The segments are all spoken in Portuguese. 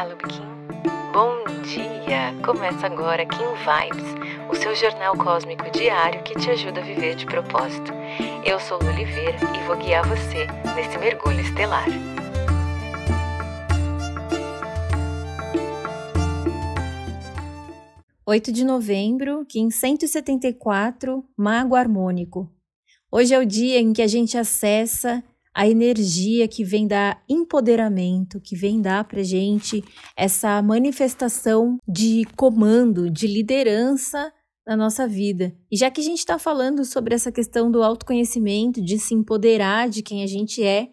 Olá, Lubikin. Bom dia! Começa agora Kim Vibes, o seu jornal cósmico diário que te ajuda a viver de propósito. Eu sou Lu Oliveira e vou guiar você nesse mergulho estelar. Oito de novembro, Kim 174, Mago Harmônico. Hoje é o dia em que a gente acessa a energia que vem dar empoderamento, que vem dar para gente essa manifestação de comando, de liderança na nossa vida. E já que a gente está falando sobre essa questão do autoconhecimento, de se empoderar de quem a gente é,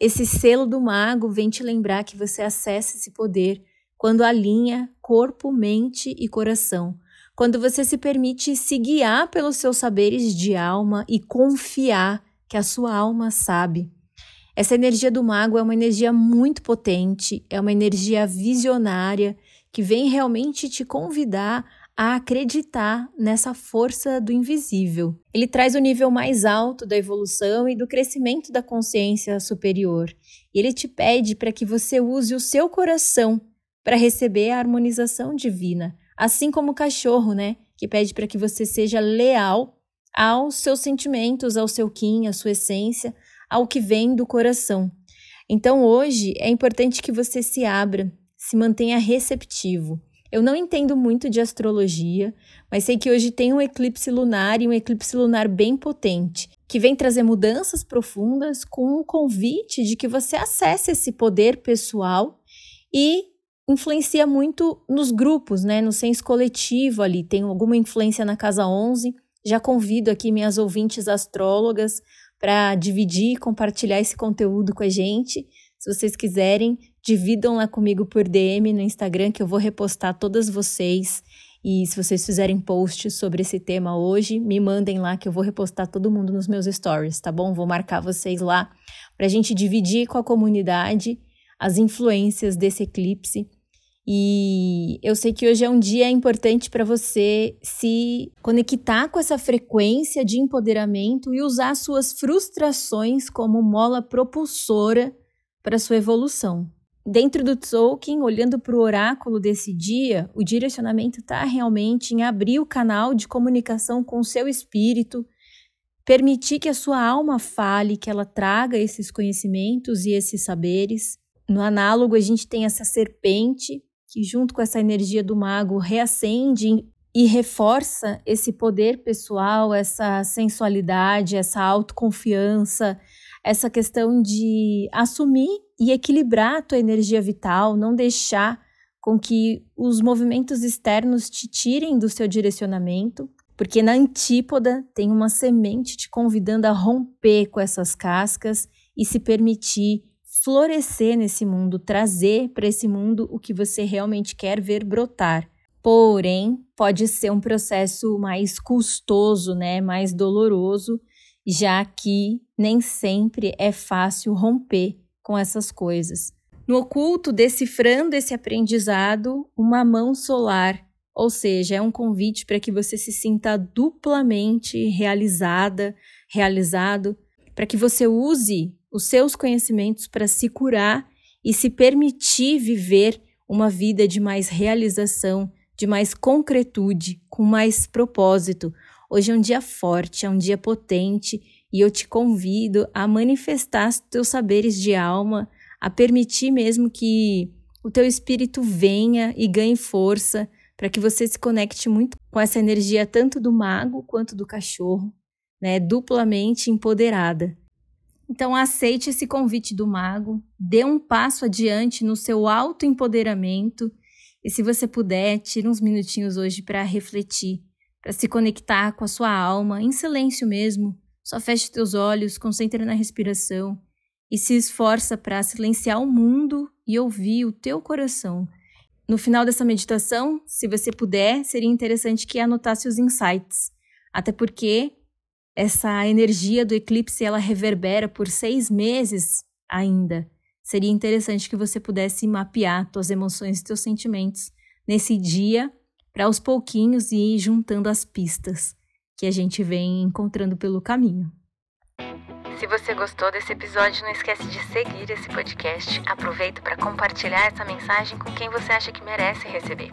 esse selo do mago vem te lembrar que você acessa esse poder quando alinha corpo, mente e coração. Quando você se permite se guiar pelos seus saberes de alma e confiar que a sua alma sabe. Essa energia do mago é uma energia muito potente, é uma energia visionária que vem realmente te convidar a acreditar nessa força do invisível. Ele traz o nível mais alto da evolução e do crescimento da consciência superior. E ele te pede para que você use o seu coração para receber a harmonização divina, assim como o cachorro, né, que pede para que você seja leal aos seus sentimentos, ao seu kim, à sua essência, ao que vem do coração. Então hoje é importante que você se abra, se mantenha receptivo. Eu não entendo muito de astrologia, mas sei que hoje tem um eclipse lunar e um eclipse lunar bem potente, que vem trazer mudanças profundas com um convite de que você acesse esse poder pessoal e influencia muito nos grupos, né, no senso coletivo ali. Tem alguma influência na casa 11. Já convido aqui minhas ouvintes astrólogas para dividir e compartilhar esse conteúdo com a gente. Se vocês quiserem, dividam lá comigo por DM no Instagram, que eu vou repostar todas vocês. E se vocês fizerem posts sobre esse tema hoje, me mandem lá que eu vou repostar todo mundo nos meus stories, tá bom? Vou marcar vocês lá para a gente dividir com a comunidade as influências desse eclipse e eu sei que hoje é um dia importante para você se conectar com essa frequência de empoderamento e usar suas frustrações como mola propulsora para sua evolução. Dentro do Tolkien, olhando para o oráculo desse dia, o direcionamento está realmente em abrir o canal de comunicação com o seu espírito, permitir que a sua alma fale, que ela traga esses conhecimentos e esses saberes. No análogo, a gente tem essa serpente que junto com essa energia do mago reacende e reforça esse poder pessoal, essa sensualidade, essa autoconfiança, essa questão de assumir e equilibrar a tua energia vital, não deixar com que os movimentos externos te tirem do seu direcionamento, porque na antípoda tem uma semente te convidando a romper com essas cascas e se permitir florescer nesse mundo, trazer para esse mundo o que você realmente quer ver brotar. Porém, pode ser um processo mais custoso, né, mais doloroso, já que nem sempre é fácil romper com essas coisas. No oculto, decifrando esse aprendizado, uma mão solar, ou seja, é um convite para que você se sinta duplamente realizada, realizado, para que você use os seus conhecimentos para se curar e se permitir viver uma vida de mais realização, de mais concretude, com mais propósito. Hoje é um dia forte, é um dia potente e eu te convido a manifestar os teus saberes de alma, a permitir mesmo que o teu espírito venha e ganhe força para que você se conecte muito com essa energia tanto do mago quanto do cachorro, né, duplamente empoderada. Então, aceite esse convite do mago, dê um passo adiante no seu autoempoderamento e, se você puder, tire uns minutinhos hoje para refletir, para se conectar com a sua alma, em silêncio mesmo. Só feche seus olhos, concentre na respiração e se esforça para silenciar o mundo e ouvir o teu coração. No final dessa meditação, se você puder, seria interessante que anotasse os insights, até porque essa energia do eclipse ela reverbera por seis meses ainda. Seria interessante que você pudesse mapear suas emoções e seus sentimentos nesse dia, para aos pouquinhos ir juntando as pistas que a gente vem encontrando pelo caminho. Se você gostou desse episódio, não esquece de seguir esse podcast. Aproveita para compartilhar essa mensagem com quem você acha que merece receber.